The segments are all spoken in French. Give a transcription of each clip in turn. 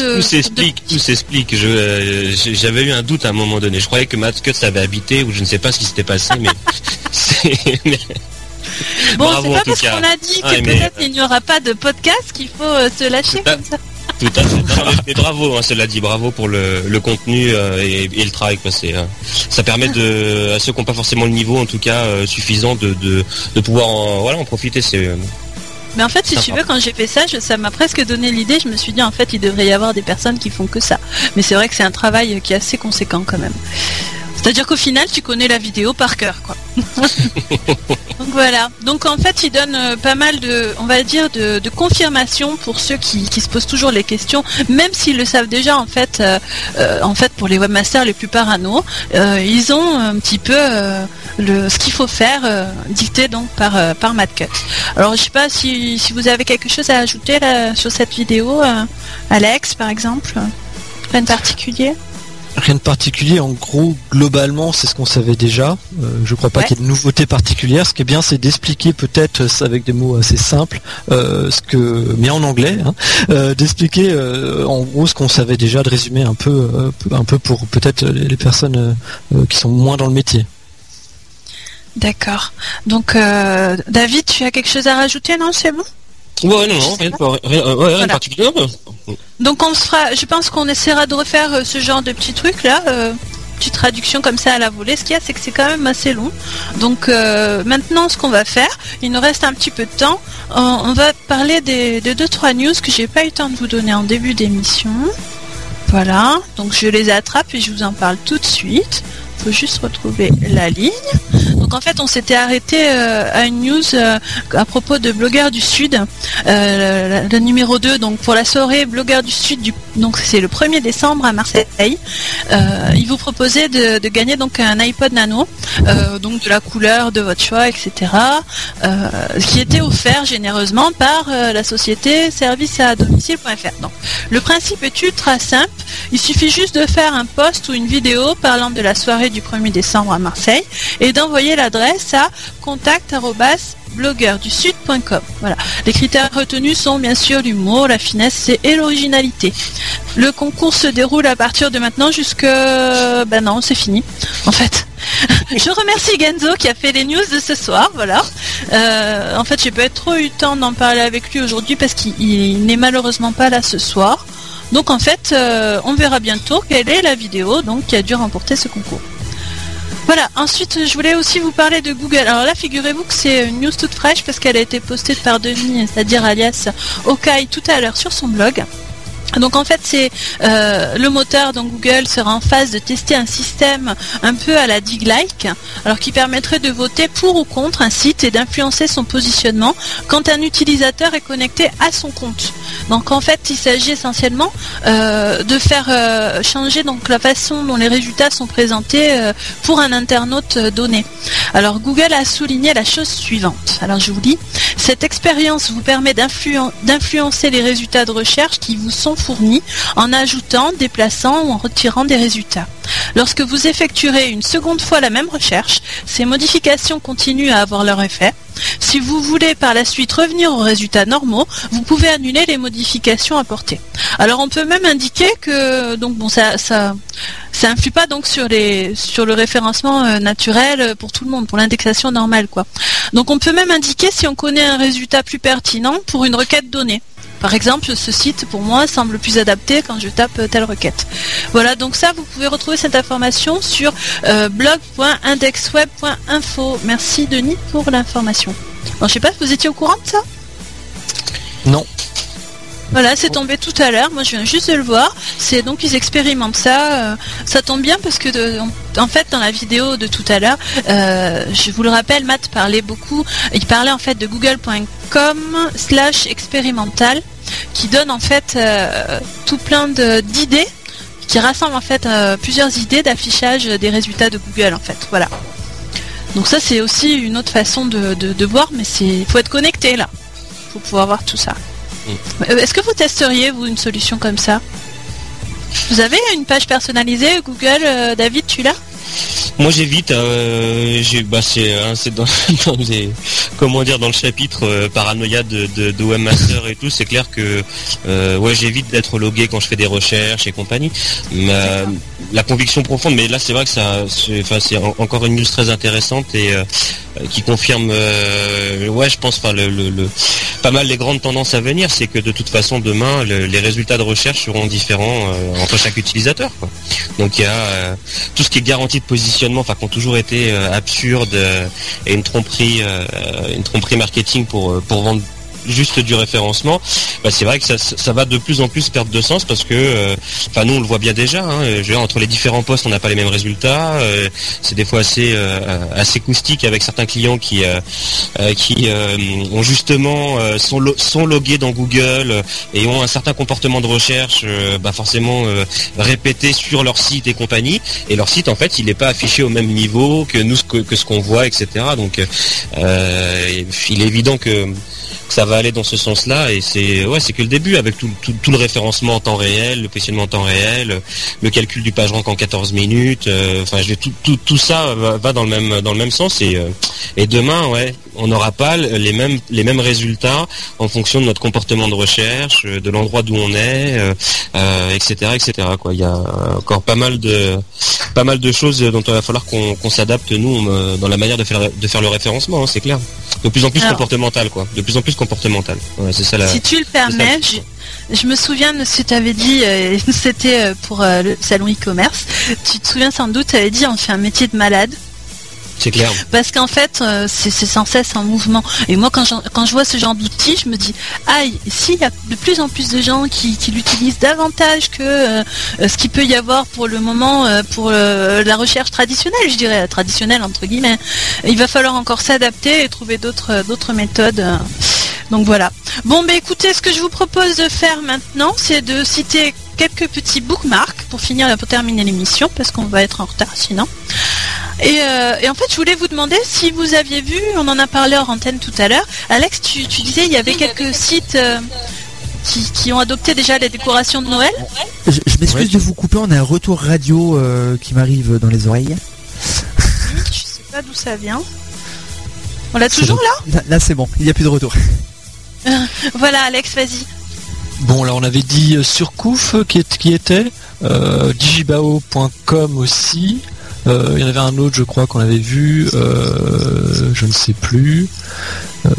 tout s'explique, tout s'explique. Je, j'avais eu un doute à un moment donné. Je croyais que Matt Cut avait habité ou je ne sais pas ce qui s'était passé, mais Bon, c'est pas parce qu'on a dit que peut-être il n'y aura pas de podcast qu'il faut se lâcher comme ça. Tout à fait. mais bravo, hein, cela dit, bravo pour le, contenu euh, et, le travail. Euh, ça permet de, à ceux qui n'ont pas forcément le niveau, en tout cas, euh, suffisant de, pouvoir en, voilà, en profiter. Mais en fait, si tu veux, quand j'ai fait ça, ça m'a presque donné l'idée. Je me suis dit, en fait, il devrait y avoir des personnes qui font que ça. Mais c'est vrai que c'est un travail qui est assez conséquent quand même. C'est-à-dire qu'au final, tu connais la vidéo par cœur, quoi. Voilà. Donc en fait, il donne euh, pas mal de, on va dire, de, confirmation pour ceux qui, se posent toujours les questions, même s'ils le savent déjà. En fait, euh, euh, en fait, pour les webmasters les plus parano, ils ont un petit peu le, ce qu'il faut faire, dicté donc par par Cut. Alors je sais pas si, si vous avez quelque chose à ajouter sur cette vidéo, Alex, par exemple, rien de particulier? Rien de particulier, en gros, globalement, c'est ce qu'on savait déjà. Je euh, je crois pas qu'il y ait de nouveautés particulières. Ce qui est bien, c'est d'expliquer peut-être euh, avec des mots assez simples, euh, ce que, mais en anglais, hein, d'expliquer en gros ce qu'on savait déjà, de résumer un peu, un peu pour peut-être les personnes qui sont moins dans le métier. D'accord. Donc, David, tu as quelque chose à rajouter? Non, c'est bon? Ouais, non, non, rien, de, particulier. Donc on fera, je pense qu'on essaiera de refaire euh, ce genre de petits trucs là, euh, petite traduction comme ça à la volée. Ce qu'il y a, c'est que c'est quand même assez long. Donc euh, maintenant, ce qu'on va faire, il nous reste un petit peu de temps. On, va parler des, de deux trois news que j'ai pas eu le temps de vous donner en début d'émission. Voilà, donc je les attrape et je vous en parle tout de suite faut juste retrouver la ligne. Donc en fait, on s'était arrêté euh, à une news euh, à propos de Blogueurs du Sud, euh, le, numéro 2, donc pour la soirée Blogueurs du Sud, du, donc c'est le 1er décembre à Marseille. il vous proposait de, gagner donc un iPod Nano, donc de la couleur de votre choix, etc. qui était offert généreusement par la société service à domicile.fr. Le principe est ultra simple. Il suffit juste de faire un post ou une vidéo parlant de la soirée du 1er décembre à Marseille et d'envoyer l'adresse à contact blogueursdusud.com. Voilà. Les critères retenus sont bien sûr l'humour, la finesse et l'originalité. Le concours se déroule à partir de maintenant jusque... Ben non, c'est fini. En fait. Je remercie Genzo qui a fait les news de ce soir, voilà. Euh, en fait, j'ai pas trop eu le temps d'en parler avec lui aujourd'hui parce qu'il n'est malheureusement pas là ce soir. Donc en fait, euh, on verra bientôt quelle est la vidéo donc, qui a dû remporter ce concours. Voilà, ensuite je voulais aussi vous parler de Google. Alors là, figurez-vous que c'est une news toute fraîche parce qu'elle a été postée par Denis, c'est-à-dire alias Okai, tout à l'heure sur son blog. Donc en fait c'est euh, le moteur dont Google sera en phase de tester un système un peu à la dig-like, alors qui permettrait de voter pour ou contre un site et d'influencer son positionnement quand un utilisateur est connecté à son compte. Donc en fait il s'agit essentiellement euh, de faire euh, changer donc la façon dont les résultats sont présentés pour un internaute donné. Alors Google a souligné la chose suivante. Alors je vous dis, cette expérience vous permet d'influencer les résultats de recherche qui vous sont fournis en ajoutant, déplaçant ou en retirant des résultats. Lorsque vous effectuerez une seconde fois la même recherche, ces modifications continuent à avoir leur effet. Si vous voulez par la suite revenir aux résultats normaux, vous pouvez annuler les modifications apportées. Alors on peut même indiquer que donc bon ça ça ça influe pas sur le référencement euh, naturel pour tout le monde pour l'indexation normale. Donc on peut même indiquer si on connaît un résultat plus pertinent pour une requête donnée. Par exemple, ce site pour moi semble plus adapté quand je tape telle requête. Voilà, donc ça, vous pouvez retrouver cette information sur euh, blog.indexweb.info. Merci Denis pour l'information. Bon, je sais pas, vous étiez au courant de ça? Non. Voilà, c'est tombé tout à l'heure. Moi, je viens juste de le voir. C'est donc ils expérimentent ça. Euh, ça tombe bien parce que en fait, dans la vidéo de tout à l'heure, euh, je vous le rappelle, Matt parlait beaucoup. Il parlait en fait de google.com/slash expérimental, qui donne en fait euh, tout plein d'idées, qui rassemble en fait plusieurs idées d'affichage des résultats de Google en fait. Voilà. Donc ça, c'est aussi une autre façon de, de voir, mais c'est faut être connecté là. Faut pouvoir voir tout ça. Euh, est-ce que vous testeriez, vous, une solution comme ça? Vous avez une page personnalisée Google, euh, David, tu l'as? Moi j'évite, euh, bah, c'est hein, dans, les, comment dire dans le chapitre euh, paranoïa de, webmaster et tout, c'est clair que euh, ouais j'évite d'être logué quand je fais des recherches et compagnie. la conviction profonde, mais là c'est vrai que ça, c'est encore une news très intéressante et qui confirme, ouais je pense, pas mal les grandes tendances à venir, c'est que de toute façon demain les résultats de recherche seront différents entre chaque utilisateur. Donc il y a tout ce qui est garantie de positionnement qui ont toujours été euh, absurdes euh, et une tromperie, euh, une tromperie marketing pour vendre juste du référencement, bah, c'est vrai que ça, va de plus en plus perdre de sens parce que, euh, enfin nous on le voit bien déjà, hein, entre les différents postes on n'a pas les mêmes résultats, euh, c'est des fois assez euh, avec certains clients qui qui ont justement sont, sont logués dans Google et ont un certain comportement de recherche, bah, forcément répété sur leur site et compagnie, et leur site en fait il n'est pas affiché au même niveau que nous que ce qu'on voit, etc. Donc il est évident que ça va aller dans ce sens-là et c'est ouais c'est que le début avec tout, le référencement en temps réel, le positionnement en temps réel, le calcul du page rank en 14 minutes, euh, enfin je tout, ça va, dans le même dans le même sens et, euh, et demain ouais on n'aura pas les mêmes les mêmes résultats en fonction de notre comportement de recherche, de l'endroit d'où on est, etc euh, etc quoi. Il y a encore pas mal de pas mal de choses dont il va falloir qu'on s'adapte nous dans la manière de faire de faire le référencement, hein, c'est clair. De plus en plus comportemental quoi, de plus en plus comportemental. c'est ça Si tu le permets, je, me souviens de ce que tu avais dit, euh, c'était euh, pour euh, le salon e-commerce. Tu te souviens sans doute, tu avais dit on fait un métier de malade. C'est clair. Parce qu'en fait, c'est sans cesse en mouvement. Et moi, quand je, vois ce genre d'outils, je me dis, aïe, s'il y a de plus en plus de gens qui, l'utilisent davantage que ce qu'il peut y avoir pour le moment pour la recherche traditionnelle, je dirais traditionnelle entre guillemets, il va falloir encore s'adapter et trouver d'autres méthodes. Donc voilà. Bon, bah écoutez, ce que je vous propose de faire maintenant, c'est de citer quelques petits bookmarks pour finir, pour terminer l'émission, parce qu'on va être en retard sinon. Euh, et, en fait, je voulais vous demander si vous aviez vu, on en a parlé en antenne tout à l'heure. Alex, tu, disais il y avait quelques sites euh, qui, ont adopté déjà les décorations de Noël. Je, m'excuse de vous couper, on a un retour radio euh, qui m'arrive dans les oreilles. je sais pas d'où ça vient. On l'a toujours là? Là, c'est bon, il n'y a plus de retour. voilà, Alex, vas-y. Bon, là, on avait dit euh, Surcouf qui, qui était, euh, digibao.com aussi. Il y en avait un autre, je crois, qu'on avait vu, je ne sais plus. Euh,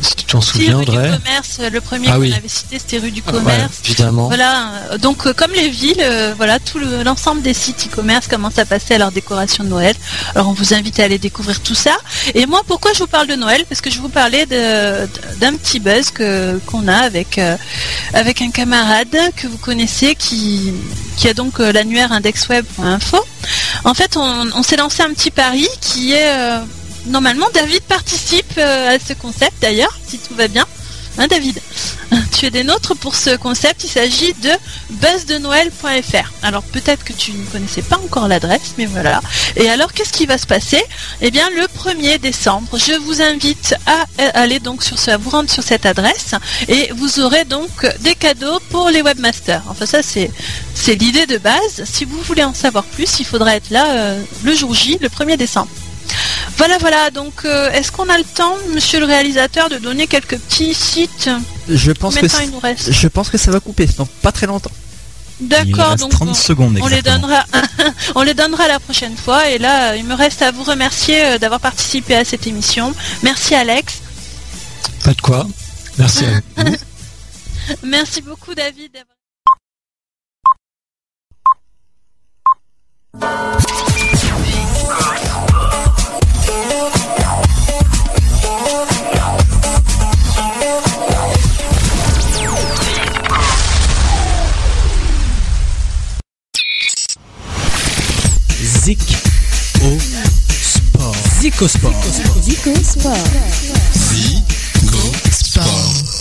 si tu t'en souviendrais. commerce, le premier ah qu'on avait cité, c'était rue du commerce. évidemment. Voilà. Donc, euh, comme les villes, euh, voilà, tout l'ensemble des sites e-commerce commence à passer à leur décoration de Noël. Alors, on vous invite à aller découvrir tout ça. Et moi, pourquoi je vous parle de Noël? Parce que je vous parlais d'un petit buzz que qu'on a avec avec un camarade que vous connaissez qui qui a donc l'annuaire indexweb.info. En fait, on, s'est lancé un petit pari qui est normalement, David participe euh, à ce concept d'ailleurs, si tout va bien. Hein, David Tu es des nôtres pour ce concept. Il s'agit de buzzdennoël.fr. Alors peut-être que tu ne connaissais pas encore l'adresse, mais voilà. Et alors qu'est-ce qui va se passer? Eh bien le 1er décembre, je vous invite à aller donc sur ce, à vous rendre sur cette adresse et vous aurez donc des cadeaux pour les webmasters. Enfin ça c'est c'est l'idée de base. Si vous voulez en savoir plus, il faudra être là euh, le jour J, le 1er décembre. Voilà, voilà. Donc, euh, est-ce qu'on a le temps, monsieur le réalisateur, de donner quelques petits sites Je pense que je pense que ça va couper, donc pas très longtemps. D'accord, donc 30 secondes on les donnera, on les donnera la prochaine fois. Et là, il me reste à vous remercier euh, d'avoir participé à cette émission. Merci Alex. Pas de quoi. Merci à vous. Merci beaucoup David. Sport. Zico Sport. Zico Sport. Zico Sport.